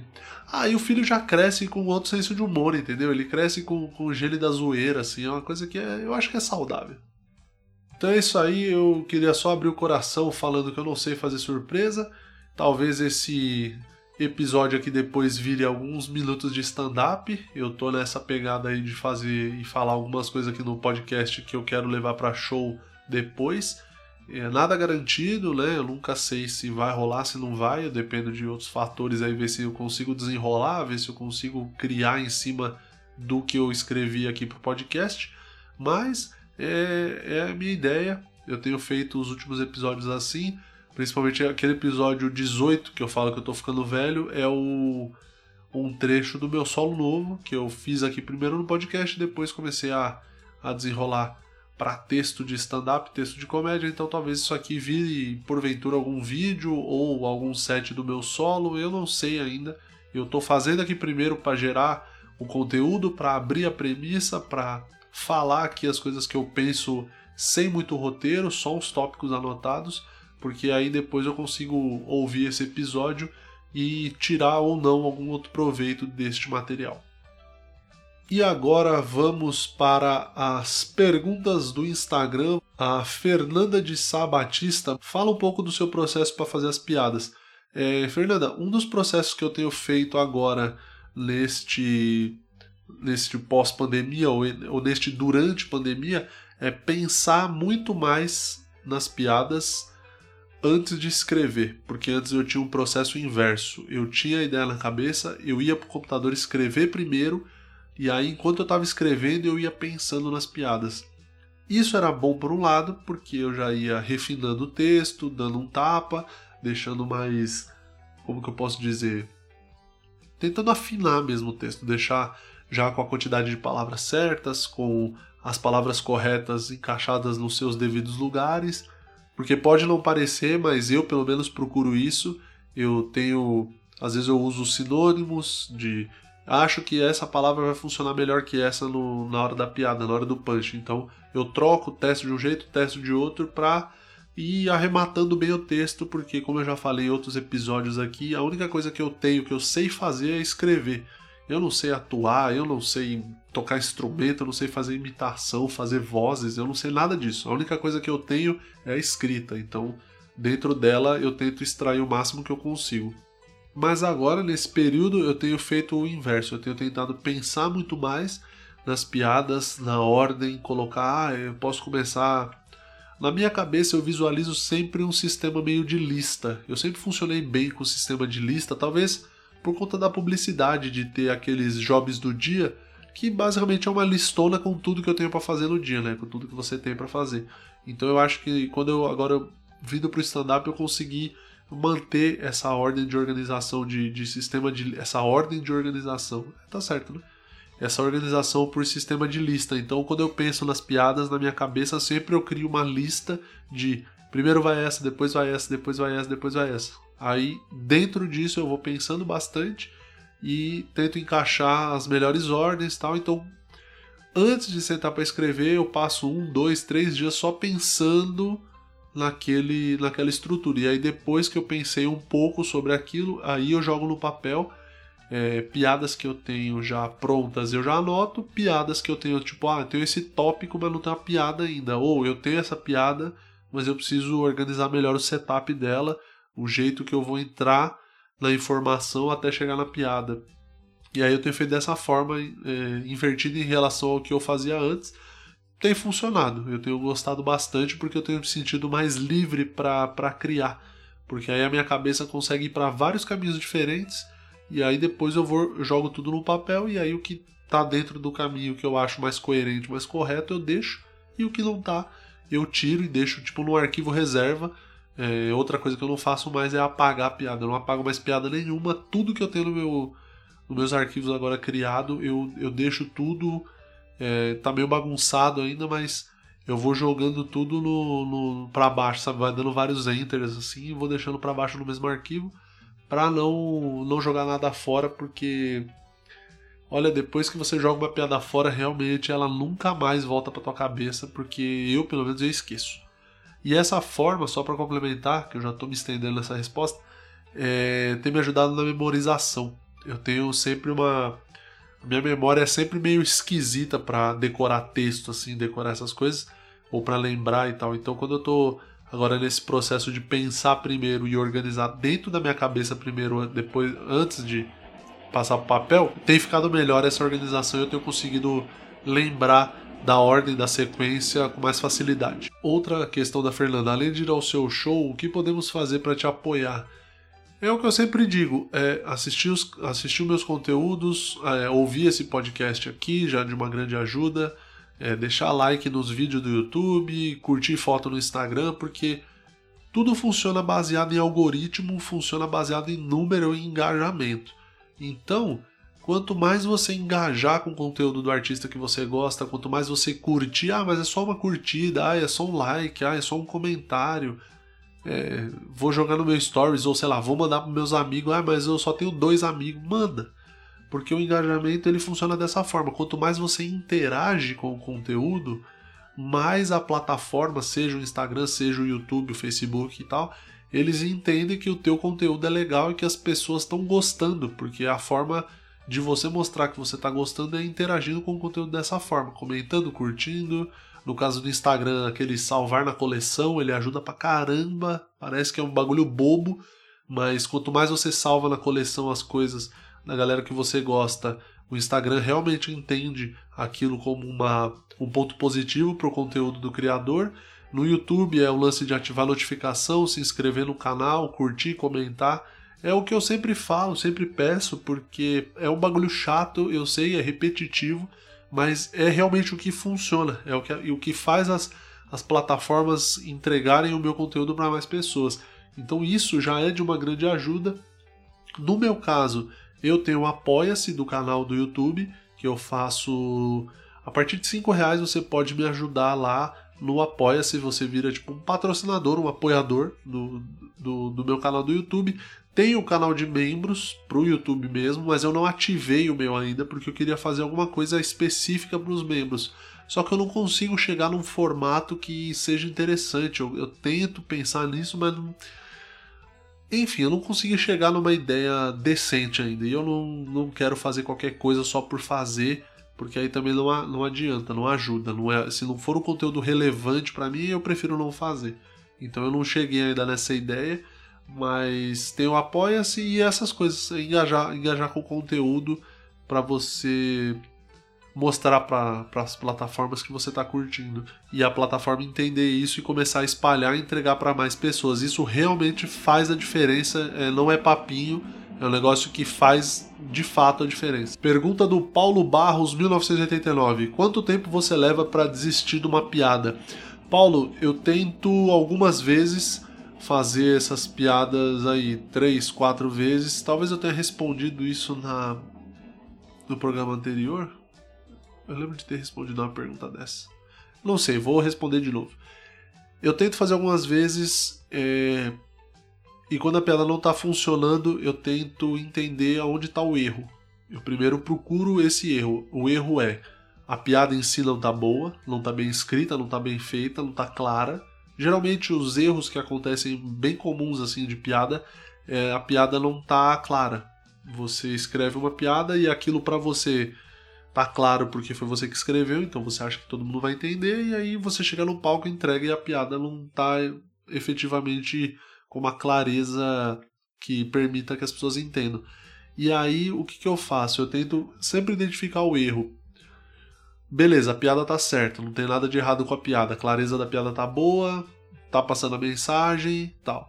S1: aí o filho já cresce com outro senso de humor, entendeu? Ele cresce com, com o gelo da zoeira, assim, é uma coisa que é, eu acho que é saudável. Então é isso aí, eu queria só abrir o coração falando que eu não sei fazer surpresa. Talvez esse episódio aqui depois vire alguns minutos de stand-up. Eu tô nessa pegada aí de fazer e falar algumas coisas aqui no podcast que eu quero levar para show depois. É nada garantido, né? Eu nunca sei se vai rolar, se não vai. Eu dependo de outros fatores aí, ver se eu consigo desenrolar, ver se eu consigo criar em cima do que eu escrevi aqui pro podcast. Mas é, é a minha ideia. Eu tenho feito os últimos episódios assim. Principalmente aquele episódio 18, que eu falo que eu tô ficando velho, é o um trecho do meu solo novo, que eu fiz aqui primeiro no podcast, depois comecei a, a desenrolar para texto de stand-up, texto de comédia, então talvez isso aqui vire porventura algum vídeo ou algum set do meu solo, eu não sei ainda. Eu tô fazendo aqui primeiro para gerar o conteúdo, para abrir a premissa, para falar aqui as coisas que eu penso sem muito roteiro, só os tópicos anotados porque aí depois eu consigo ouvir esse episódio e tirar ou não algum outro proveito deste material. E agora vamos para as perguntas do Instagram. A Fernanda de Sá Batista fala um pouco do seu processo para fazer as piadas. É, Fernanda, um dos processos que eu tenho feito agora neste neste pós-pandemia ou, ou neste durante pandemia é pensar muito mais nas piadas antes de escrever, porque antes eu tinha um processo inverso. Eu tinha a ideia na cabeça, eu ia pro computador escrever primeiro, e aí enquanto eu estava escrevendo eu ia pensando nas piadas. Isso era bom por um lado, porque eu já ia refinando o texto, dando um tapa, deixando mais. Como que eu posso dizer? Tentando afinar mesmo o texto, deixar já com a quantidade de palavras certas, com as palavras corretas encaixadas nos seus devidos lugares porque pode não parecer, mas eu pelo menos procuro isso. Eu tenho. Às vezes eu uso sinônimos de. Acho que essa palavra vai funcionar melhor que essa no, na hora da piada, na hora do punch. Então eu troco, testo de um jeito, testo de outro pra ir arrematando bem o texto, porque como eu já falei em outros episódios aqui, a única coisa que eu tenho, que eu sei fazer é escrever. Eu não sei atuar, eu não sei tocar instrumento, eu não sei fazer imitação, fazer vozes, eu não sei nada disso. A única coisa que eu tenho é a escrita, então dentro dela eu tento extrair o máximo que eu consigo. Mas agora, nesse período, eu tenho feito o inverso, eu tenho tentado pensar muito mais nas piadas, na ordem, colocar, ah, eu posso começar. Na minha cabeça eu visualizo sempre um sistema meio de lista. Eu sempre funcionei bem com o sistema de lista, talvez por conta da publicidade de ter aqueles jobs do dia, que basicamente é uma listona com tudo que eu tenho para fazer no dia, né? Com tudo que você tem para fazer. Então eu acho que quando eu agora vindo pro stand-up eu consegui manter essa ordem de organização de, de sistema de essa ordem de organização, tá certo, né? Essa organização por sistema de lista. Então, quando eu penso nas piadas na minha cabeça, sempre eu crio uma lista de primeiro vai essa, depois vai essa, depois vai essa, depois vai essa. Aí, dentro disso, eu vou pensando bastante e tento encaixar as melhores ordens tal. Então, antes de sentar para escrever, eu passo um, dois, três dias só pensando naquele, naquela estrutura. E aí, depois que eu pensei um pouco sobre aquilo, aí eu jogo no papel. É, piadas que eu tenho já prontas eu já anoto, piadas que eu tenho, tipo, ah, eu tenho esse tópico, mas não tenho a piada ainda. Ou eu tenho essa piada, mas eu preciso organizar melhor o setup dela o jeito que eu vou entrar na informação até chegar na piada. E aí eu tenho feito dessa forma, é, invertida em relação ao que eu fazia antes. Tem funcionado, eu tenho gostado bastante porque eu tenho me sentido mais livre para criar. Porque aí a minha cabeça consegue ir para vários caminhos diferentes e aí depois eu vou jogo tudo no papel e aí o que tá dentro do caminho que eu acho mais coerente, mais correto, eu deixo e o que não tá, eu tiro e deixo tipo no arquivo reserva é, outra coisa que eu não faço mais é apagar piada. Eu não apago mais piada nenhuma. Tudo que eu tenho no meu, nos meus arquivos agora criado, eu, eu deixo tudo. É, tá meio bagunçado ainda, mas eu vou jogando tudo no, no para baixo, sabe? Vai dando vários enters assim, e vou deixando para baixo no mesmo arquivo para não não jogar nada fora, porque olha, depois que você joga uma piada fora, realmente ela nunca mais volta para tua cabeça, porque eu, pelo menos, eu esqueço. E essa forma, só para complementar, que eu já estou me estendendo nessa resposta, é, tem me ajudado na memorização. Eu tenho sempre uma minha memória é sempre meio esquisita para decorar texto, assim, decorar essas coisas, ou para lembrar e tal. Então, quando eu tô agora nesse processo de pensar primeiro e organizar dentro da minha cabeça primeiro, depois, antes de passar para papel, tem ficado melhor essa organização e eu tenho conseguido lembrar da ordem da sequência com mais facilidade. Outra questão da Fernanda, além de ir ao seu show, o que podemos fazer para te apoiar? É o que eu sempre digo, é assistir, os, assistir meus conteúdos, é, ouvir esse podcast aqui, já de uma grande ajuda, é, deixar like nos vídeos do YouTube, curtir foto no Instagram, porque tudo funciona baseado em algoritmo, funciona baseado em número e engajamento. Então, quanto mais você engajar com o conteúdo do artista que você gosta, quanto mais você curtir, ah, mas é só uma curtida, ah, é só um like, ah, é só um comentário, é, vou jogar no meu stories, ou sei lá, vou mandar para meus amigos, ah, mas eu só tenho dois amigos, manda. Porque o engajamento ele funciona dessa forma. Quanto mais você interage com o conteúdo, mais a plataforma, seja o Instagram, seja o YouTube, o Facebook e tal, eles entendem que o teu conteúdo é legal e que as pessoas estão gostando, porque a forma de você mostrar que você está gostando é interagindo com o conteúdo dessa forma, comentando, curtindo, no caso do Instagram, aquele salvar na coleção, ele ajuda pra caramba. Parece que é um bagulho bobo, mas quanto mais você salva na coleção as coisas da galera que você gosta, o Instagram realmente entende aquilo como uma, um ponto positivo para o conteúdo do criador. No YouTube é o lance de ativar notificação, se inscrever no canal, curtir, comentar. É o que eu sempre falo, sempre peço, porque é um bagulho chato, eu sei, é repetitivo, mas é realmente o que funciona, é o que, o que faz as, as plataformas entregarem o meu conteúdo para mais pessoas. Então isso já é de uma grande ajuda. No meu caso, eu tenho o Apoia-se do canal do YouTube, que eu faço. A partir de 5 reais você pode me ajudar lá no Apoia-se, você vira tipo um patrocinador, um apoiador do, do, do meu canal do YouTube. Tem o canal de membros pro YouTube mesmo, mas eu não ativei o meu ainda porque eu queria fazer alguma coisa específica para os membros. Só que eu não consigo chegar num formato que seja interessante. Eu, eu tento pensar nisso, mas não... Enfim, eu não consegui chegar numa ideia decente ainda. E eu não, não quero fazer qualquer coisa só por fazer, porque aí também não, não adianta, não ajuda. Não é, se não for um conteúdo relevante para mim, eu prefiro não fazer. Então eu não cheguei ainda nessa ideia. Mas tem o Apoia-se e essas coisas, engajar, engajar com conteúdo para você mostrar para as plataformas que você está curtindo e a plataforma entender isso e começar a espalhar e entregar para mais pessoas. Isso realmente faz a diferença, é, não é papinho, é um negócio que faz de fato a diferença. Pergunta do Paulo Barros, 1989: Quanto tempo você leva para desistir de uma piada? Paulo, eu tento algumas vezes fazer essas piadas aí três, quatro vezes. Talvez eu tenha respondido isso na no programa anterior. Eu lembro de ter respondido uma pergunta dessa. Não sei, vou responder de novo. Eu tento fazer algumas vezes é... e quando a piada não está funcionando, eu tento entender aonde está o erro. Eu primeiro procuro esse erro. O erro é a piada em si não está boa, não está bem escrita, não está bem feita, não está clara Geralmente os erros que acontecem bem comuns assim de piada, é, a piada não tá clara. Você escreve uma piada e aquilo para você tá claro porque foi você que escreveu, então você acha que todo mundo vai entender e aí você chega no palco, entrega e a piada não tá efetivamente com uma clareza que permita que as pessoas entendam. E aí o que, que eu faço? Eu tento sempre identificar o erro beleza, a piada tá certa, não tem nada de errado com a piada, a clareza da piada tá boa, tá passando a mensagem, tal.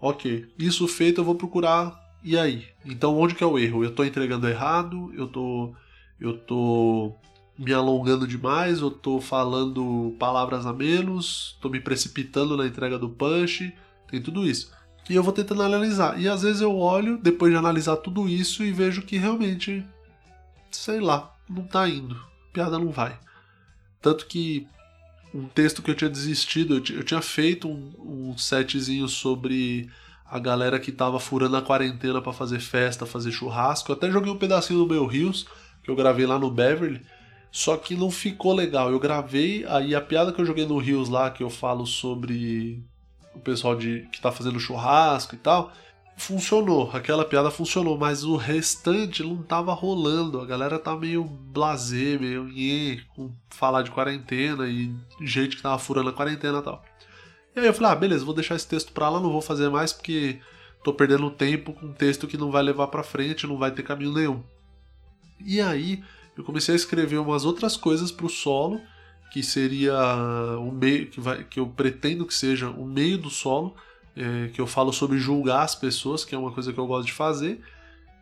S1: Ok, isso feito eu vou procurar e aí? Então onde que é o erro? Eu tô entregando errado, eu tô eu tô me alongando demais, eu tô falando palavras a menos, tô me precipitando na entrega do punch, tem tudo isso. E eu vou tentando analisar. E às vezes eu olho, depois de analisar tudo isso, e vejo que realmente, sei lá, não tá indo piada não vai. Tanto que um texto que eu tinha desistido. Eu, tinha feito um, um setzinho sobre a galera que tava furando a quarentena para fazer festa, fazer churrasco. Eu até joguei um pedacinho do meu Rios, que eu gravei lá no Beverly. Só que não ficou legal. Eu gravei, aí a piada que eu joguei no Rios lá, que eu falo sobre o pessoal de, que tá fazendo churrasco e tal, funcionou. Aquela piada funcionou, mas o restante não tava rolando. A galera tá meio blasé, meio nhê, com falar de quarentena e gente que tava furando a quarentena e tal. E aí eu falei, ah, beleza, vou deixar esse texto pra lá, não vou fazer mais porque tô perdendo tempo com um texto que não vai levar pra frente, não vai ter caminho nenhum. E aí eu comecei a escrever umas outras coisas pro solo, que seria o meio, que, vai, que eu pretendo que seja o meio do solo, é, que eu falo sobre julgar as pessoas, que é uma coisa que eu gosto de fazer.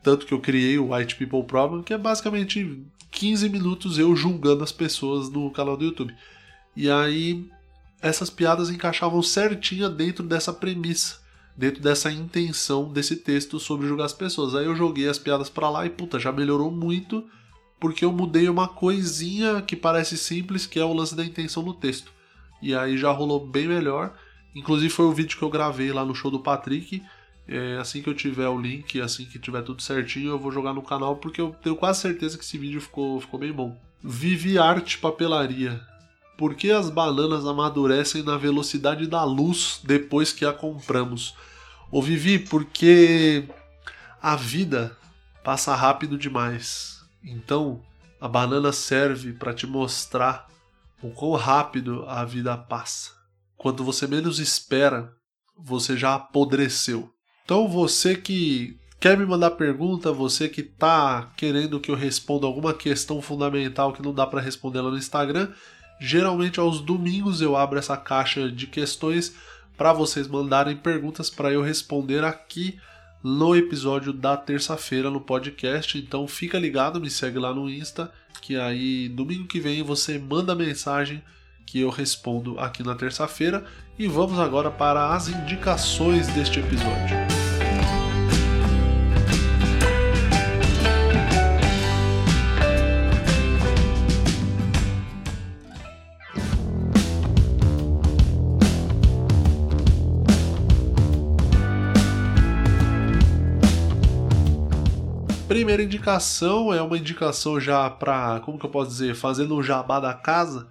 S1: Tanto que eu criei o White People Problem, que é basicamente 15 minutos eu julgando as pessoas no canal do YouTube. E aí essas piadas encaixavam certinha dentro dessa premissa, dentro dessa intenção desse texto sobre julgar as pessoas. Aí eu joguei as piadas para lá e puta, já melhorou muito, porque eu mudei uma coisinha que parece simples, que é o lance da intenção no texto. E aí já rolou bem melhor. Inclusive foi o vídeo que eu gravei lá no show do Patrick. É, assim que eu tiver o link, assim que tiver tudo certinho, eu vou jogar no canal, porque eu tenho quase certeza que esse vídeo ficou, ficou bem bom. Vivi Arte Papelaria. Por que as bananas amadurecem na velocidade da luz depois que a compramos? Ô Vivi, porque a vida passa rápido demais. Então, a banana serve para te mostrar o quão rápido a vida passa. Quando você menos espera, você já apodreceu. Então, você que quer me mandar pergunta, você que tá querendo que eu responda alguma questão fundamental que não dá para responder lá no Instagram, Geralmente aos domingos eu abro essa caixa de questões para vocês mandarem perguntas para eu responder aqui no episódio da terça-feira no podcast. Então fica ligado, me segue lá no Insta, que aí domingo que vem você manda mensagem que eu respondo aqui na terça-feira. E vamos agora para as indicações deste episódio. primeira indicação é uma indicação já para, como que eu posso dizer, fazendo um jabá da casa.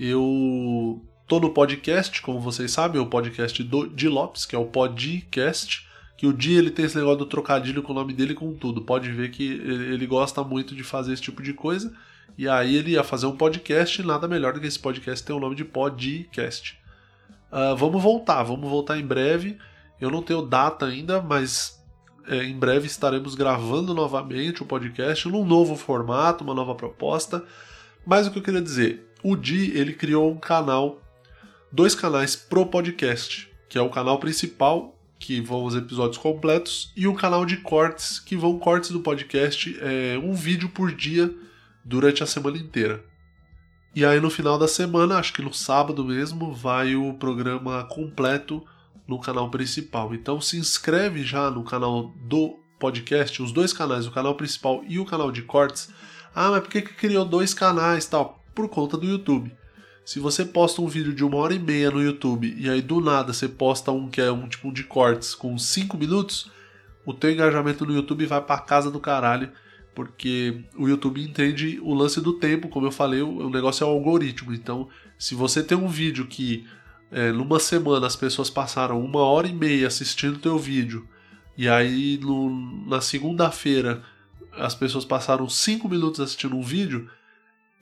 S1: Eu tô no podcast, como vocês sabem, o podcast do Di Lopes, que é o podcast, que o Di ele tem esse negócio do trocadilho com o nome dele com tudo. Pode ver que ele gosta muito de fazer esse tipo de coisa. E aí ele ia fazer um podcast, nada melhor do que esse podcast ter o nome de podcast. Uh, vamos voltar, vamos voltar em breve. Eu não tenho data ainda, mas é, em breve estaremos gravando novamente o podcast num novo formato, uma nova proposta. Mas o que eu queria dizer, o Di ele criou um canal, dois canais pro podcast, que é o canal principal que vão os episódios completos e o canal de cortes que vão cortes do podcast, é, um vídeo por dia durante a semana inteira. E aí no final da semana, acho que no sábado mesmo, vai o programa completo no canal principal. Então se inscreve já no canal do podcast, os dois canais, o canal principal e o canal de cortes. Ah, mas por que, que criou dois canais tal? Por conta do YouTube. Se você posta um vídeo de uma hora e meia no YouTube e aí do nada você posta um que é um tipo de cortes com 5 minutos, o teu engajamento no YouTube vai para casa do caralho, porque o YouTube entende o lance do tempo, como eu falei, o negócio é o algoritmo. Então, se você tem um vídeo que é, numa semana as pessoas passaram uma hora e meia assistindo teu vídeo, e aí no, na segunda-feira as pessoas passaram cinco minutos assistindo um vídeo,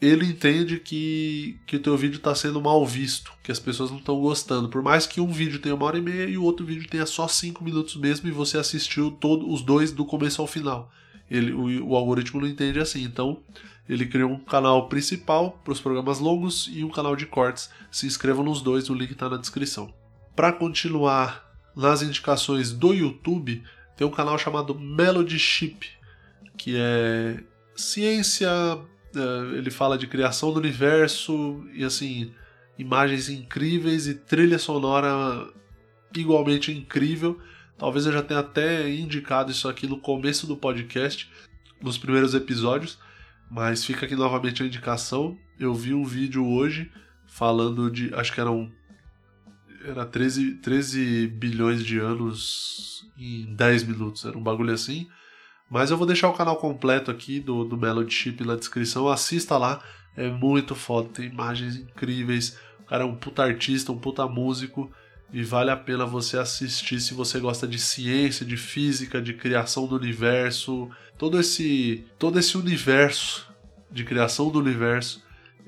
S1: ele entende que, que o teu vídeo está sendo mal visto, que as pessoas não estão gostando. Por mais que um vídeo tenha uma hora e meia e o outro vídeo tenha só cinco minutos mesmo e você assistiu todo, os dois do começo ao final. Ele, o, o algoritmo não entende assim. Então, ele criou um canal principal para os programas longos e um canal de cortes. Se inscrevam nos dois, o link está na descrição. Para continuar nas indicações do YouTube, tem um canal chamado Melody Ship, que é ciência, ele fala de criação do universo e assim, imagens incríveis e trilha sonora igualmente incrível. Talvez eu já tenha até indicado isso aqui no começo do podcast, nos primeiros episódios, mas fica aqui novamente a indicação. Eu vi um vídeo hoje falando de. Acho que eram. Era 13, 13 bilhões de anos em 10 minutos, era um bagulho assim. Mas eu vou deixar o canal completo aqui do, do Melody Chip na descrição. Assista lá, é muito foda, tem imagens incríveis. O cara é um puta artista, um puta músico. E vale a pena você assistir se você gosta de ciência, de física, de criação do universo. Todo esse, todo esse universo de criação do universo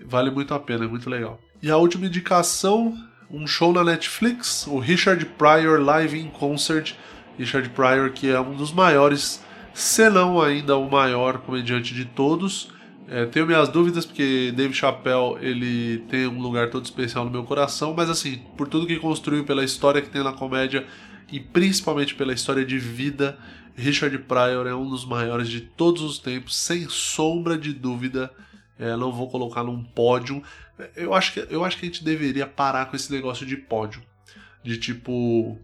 S1: vale muito a pena, é muito legal. E a última indicação, um show na Netflix, o Richard Pryor Live in Concert. Richard Pryor, que é um dos maiores se não ainda o maior comediante de todos. É, tenho minhas dúvidas porque Dave Chappelle ele tem um lugar todo especial no meu coração, mas assim, por tudo que construiu, pela história que tem na comédia e principalmente pela história de vida, Richard Pryor é um dos maiores de todos os tempos, sem sombra de dúvida. É, não vou colocar num pódio. Eu acho, que, eu acho que a gente deveria parar com esse negócio de pódio. De tipo,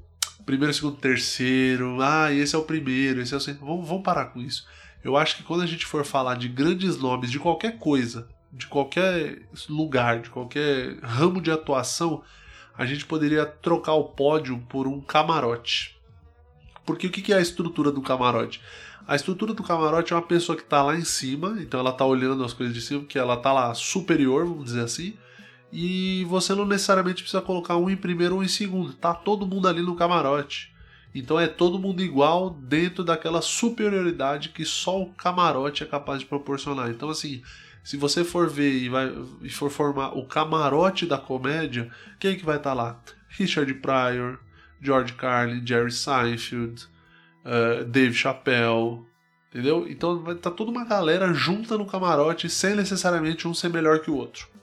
S1: primeiro, segundo, terceiro, ah, esse é o primeiro, esse é o segundo. Vamos, vamos parar com isso. Eu acho que quando a gente for falar de grandes nomes de qualquer coisa, de qualquer lugar, de qualquer ramo de atuação, a gente poderia trocar o pódio por um camarote. Porque o que é a estrutura do camarote? A estrutura do camarote é uma pessoa que está lá em cima, então ela está olhando as coisas de cima, porque ela está lá superior, vamos dizer assim, e você não necessariamente precisa colocar um em primeiro ou um em segundo. Tá todo mundo ali no camarote. Então é todo mundo igual dentro daquela superioridade que só o camarote é capaz de proporcionar. Então assim, se você for ver e, vai, e for formar o camarote da comédia, quem é que vai estar tá lá? Richard Pryor, George Carlin, Jerry Seinfeld, uh, Dave Chappelle, entendeu? Então vai tá toda uma galera junta no camarote sem necessariamente um ser melhor que o outro.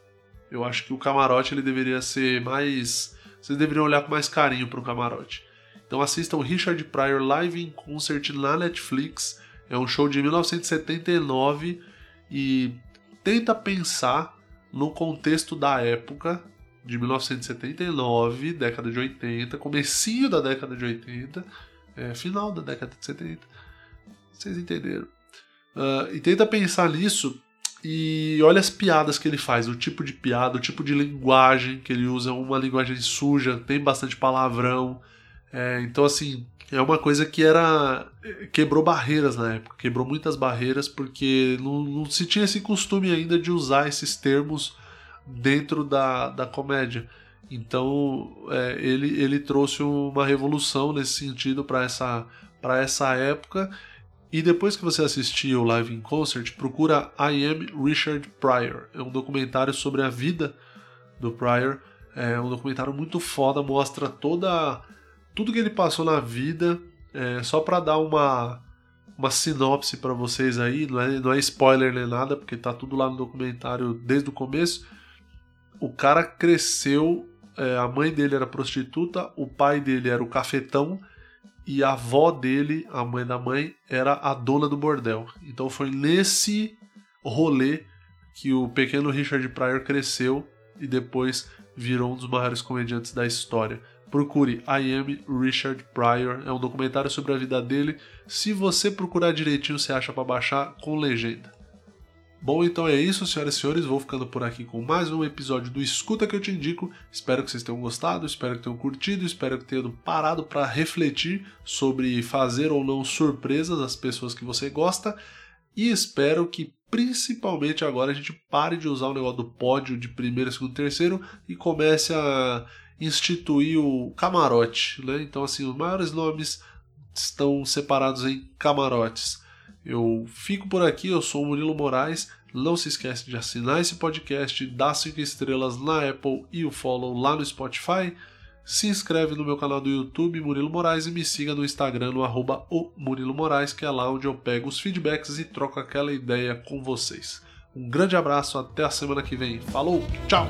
S1: Eu acho que o camarote ele deveria ser mais. Vocês deveriam olhar com mais carinho para o camarote. Então assistam Richard Pryor Live in Concert na Netflix. É um show de 1979 e tenta pensar no contexto da época de 1979, década de 80, comecinho da década de 80, é, final da década de 70. Vocês entenderam? Uh, e tenta pensar nisso e olha as piadas que ele faz, o tipo de piada, o tipo de linguagem que ele usa, uma linguagem suja, tem bastante palavrão. É, então, assim, é uma coisa que era. quebrou barreiras na época, quebrou muitas barreiras, porque não, não se tinha esse costume ainda de usar esses termos dentro da, da comédia. Então, é, ele, ele trouxe uma revolução nesse sentido para essa, essa época e depois que você assistir o Live in Concert, procura I Am Richard Pryor. É um documentário sobre a vida do Pryor. É um documentário muito foda, mostra toda tudo que ele passou na vida. É, só para dar uma uma sinopse para vocês aí, não é, não é spoiler nem nada, porque tá tudo lá no documentário desde o começo. O cara cresceu, é, a mãe dele era prostituta, o pai dele era o cafetão e a avó dele, a mãe da mãe, era a dona do bordel. Então foi nesse rolê que o pequeno Richard Pryor cresceu e depois virou um dos maiores comediantes da história. Procure I Am Richard Pryor, é um documentário sobre a vida dele. Se você procurar direitinho, você acha para baixar com legenda. Bom, então é isso, senhoras e senhores. Vou ficando por aqui com mais um episódio do Escuta que eu te indico. Espero que vocês tenham gostado, espero que tenham curtido, espero que tenham parado para refletir sobre fazer ou não surpresas às pessoas que você gosta. E espero que principalmente agora a gente pare de usar o negócio do pódio de primeiro, segundo, terceiro e comece a instituir o camarote, né? Então assim, os maiores nomes estão separados em camarotes. Eu fico por aqui, eu sou o Murilo Moraes. Não se esquece de assinar esse podcast, dar 5 estrelas na Apple e o follow lá no Spotify. Se inscreve no meu canal do YouTube, Murilo Moraes, e me siga no Instagram, no arroba Murilo Moraes, que é lá onde eu pego os feedbacks e troco aquela ideia com vocês. Um grande abraço, até a semana que vem. Falou, tchau!